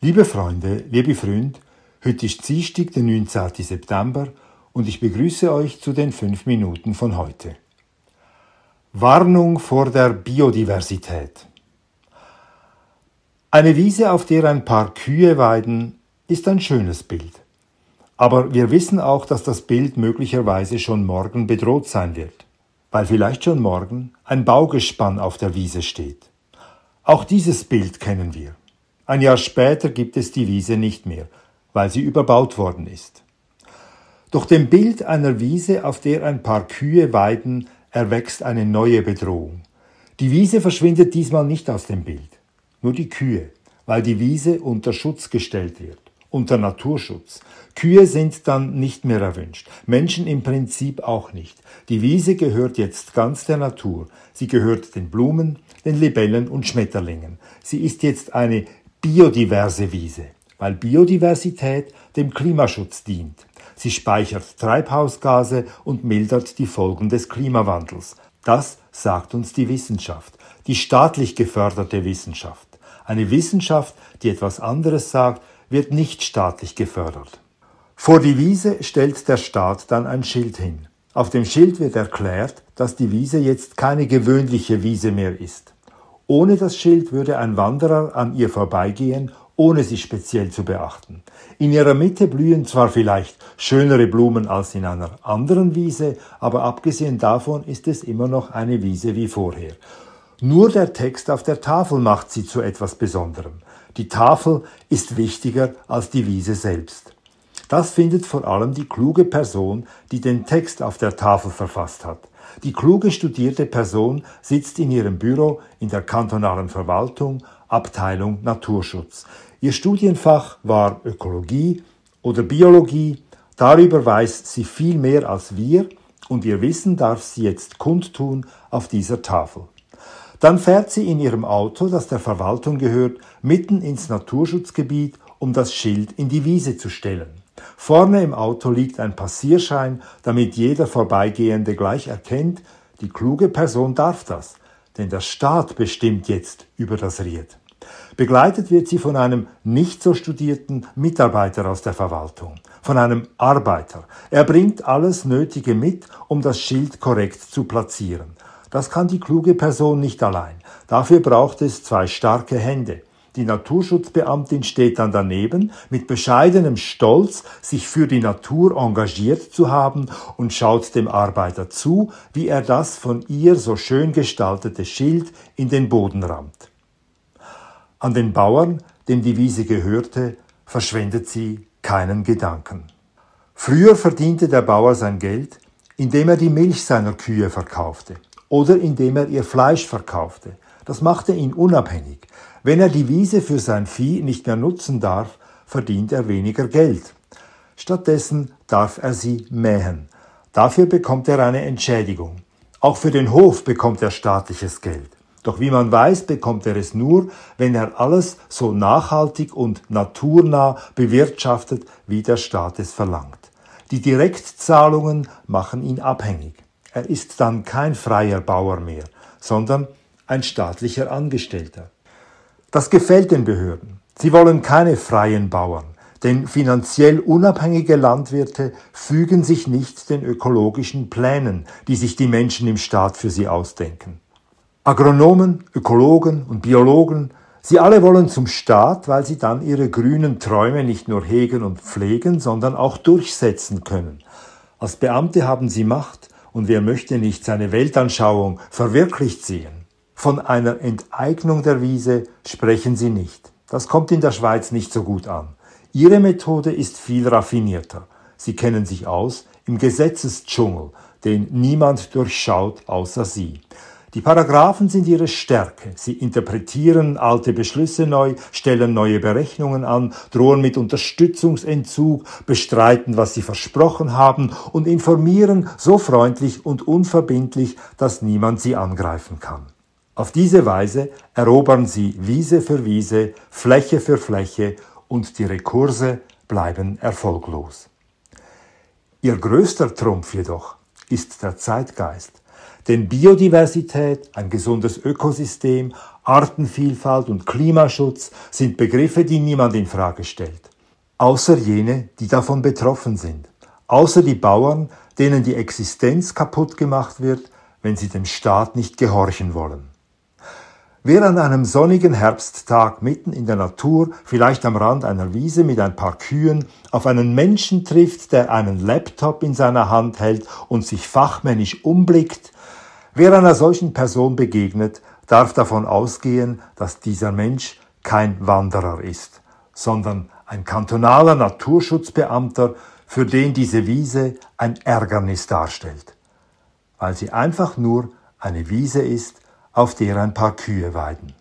Liebe Freunde, liebe Freunde, heute ist Dienstag, der 19. September und ich begrüße euch zu den fünf Minuten von heute. Warnung vor der Biodiversität. Eine Wiese, auf der ein paar Kühe weiden, ist ein schönes Bild. Aber wir wissen auch, dass das Bild möglicherweise schon morgen bedroht sein wird, weil vielleicht schon morgen ein Baugespann auf der Wiese steht. Auch dieses Bild kennen wir. Ein Jahr später gibt es die Wiese nicht mehr, weil sie überbaut worden ist. Doch dem Bild einer Wiese, auf der ein paar Kühe weiden, erwächst eine neue Bedrohung. Die Wiese verschwindet diesmal nicht aus dem Bild, nur die Kühe, weil die Wiese unter Schutz gestellt wird, unter Naturschutz. Kühe sind dann nicht mehr erwünscht, Menschen im Prinzip auch nicht. Die Wiese gehört jetzt ganz der Natur. Sie gehört den Blumen, den Libellen und Schmetterlingen. Sie ist jetzt eine biodiverse Wiese, weil Biodiversität dem Klimaschutz dient. Sie speichert Treibhausgase und mildert die Folgen des Klimawandels. Das sagt uns die Wissenschaft, die staatlich geförderte Wissenschaft. Eine Wissenschaft, die etwas anderes sagt, wird nicht staatlich gefördert. Vor die Wiese stellt der Staat dann ein Schild hin. Auf dem Schild wird erklärt, dass die Wiese jetzt keine gewöhnliche Wiese mehr ist. Ohne das Schild würde ein Wanderer an ihr vorbeigehen, ohne sie speziell zu beachten. In ihrer Mitte blühen zwar vielleicht schönere Blumen als in einer anderen Wiese, aber abgesehen davon ist es immer noch eine Wiese wie vorher. Nur der Text auf der Tafel macht sie zu etwas Besonderem. Die Tafel ist wichtiger als die Wiese selbst. Das findet vor allem die kluge Person, die den Text auf der Tafel verfasst hat. Die kluge studierte Person sitzt in ihrem Büro in der kantonalen Verwaltung, Abteilung Naturschutz. Ihr Studienfach war Ökologie oder Biologie. Darüber weiß sie viel mehr als wir und ihr Wissen darf sie jetzt kundtun auf dieser Tafel. Dann fährt sie in ihrem Auto, das der Verwaltung gehört, mitten ins Naturschutzgebiet, um das Schild in die Wiese zu stellen. Vorne im Auto liegt ein Passierschein, damit jeder Vorbeigehende gleich erkennt, die kluge Person darf das, denn der Staat bestimmt jetzt über das Ried. Begleitet wird sie von einem nicht so studierten Mitarbeiter aus der Verwaltung, von einem Arbeiter. Er bringt alles Nötige mit, um das Schild korrekt zu platzieren. Das kann die kluge Person nicht allein. Dafür braucht es zwei starke Hände. Die Naturschutzbeamtin steht dann daneben, mit bescheidenem Stolz, sich für die Natur engagiert zu haben und schaut dem Arbeiter zu, wie er das von ihr so schön gestaltete Schild in den Boden rammt. An den Bauern, dem die Wiese gehörte, verschwendet sie keinen Gedanken. Früher verdiente der Bauer sein Geld, indem er die Milch seiner Kühe verkaufte oder indem er ihr Fleisch verkaufte. Das machte ihn unabhängig. Wenn er die Wiese für sein Vieh nicht mehr nutzen darf, verdient er weniger Geld. Stattdessen darf er sie mähen. Dafür bekommt er eine Entschädigung. Auch für den Hof bekommt er staatliches Geld. Doch wie man weiß, bekommt er es nur, wenn er alles so nachhaltig und naturnah bewirtschaftet, wie der Staat es verlangt. Die Direktzahlungen machen ihn abhängig. Er ist dann kein freier Bauer mehr, sondern ein staatlicher Angestellter. Das gefällt den Behörden. Sie wollen keine freien Bauern, denn finanziell unabhängige Landwirte fügen sich nicht den ökologischen Plänen, die sich die Menschen im Staat für sie ausdenken. Agronomen, Ökologen und Biologen, sie alle wollen zum Staat, weil sie dann ihre grünen Träume nicht nur hegen und pflegen, sondern auch durchsetzen können. Als Beamte haben sie Macht, und wer möchte nicht seine Weltanschauung verwirklicht sehen? Von einer Enteignung der Wiese sprechen sie nicht. Das kommt in der Schweiz nicht so gut an. Ihre Methode ist viel raffinierter. Sie kennen sich aus im Gesetzesdschungel, den niemand durchschaut außer sie. Die Paragraphen sind ihre Stärke. Sie interpretieren alte Beschlüsse neu, stellen neue Berechnungen an, drohen mit Unterstützungsentzug, bestreiten, was sie versprochen haben und informieren so freundlich und unverbindlich, dass niemand sie angreifen kann. Auf diese Weise erobern sie Wiese für Wiese, Fläche für Fläche und die Rekurse bleiben erfolglos. Ihr größter Trumpf jedoch ist der Zeitgeist. Denn Biodiversität, ein gesundes Ökosystem, Artenvielfalt und Klimaschutz sind Begriffe, die niemand in Frage stellt. Außer jene, die davon betroffen sind. Außer die Bauern, denen die Existenz kaputt gemacht wird, wenn sie dem Staat nicht gehorchen wollen. Wer an einem sonnigen Herbsttag mitten in der Natur, vielleicht am Rand einer Wiese mit ein paar Kühen, auf einen Menschen trifft, der einen Laptop in seiner Hand hält und sich fachmännisch umblickt, wer einer solchen Person begegnet, darf davon ausgehen, dass dieser Mensch kein Wanderer ist, sondern ein kantonaler Naturschutzbeamter, für den diese Wiese ein Ärgernis darstellt, weil sie einfach nur eine Wiese ist, auf der ein paar Kühe weiden.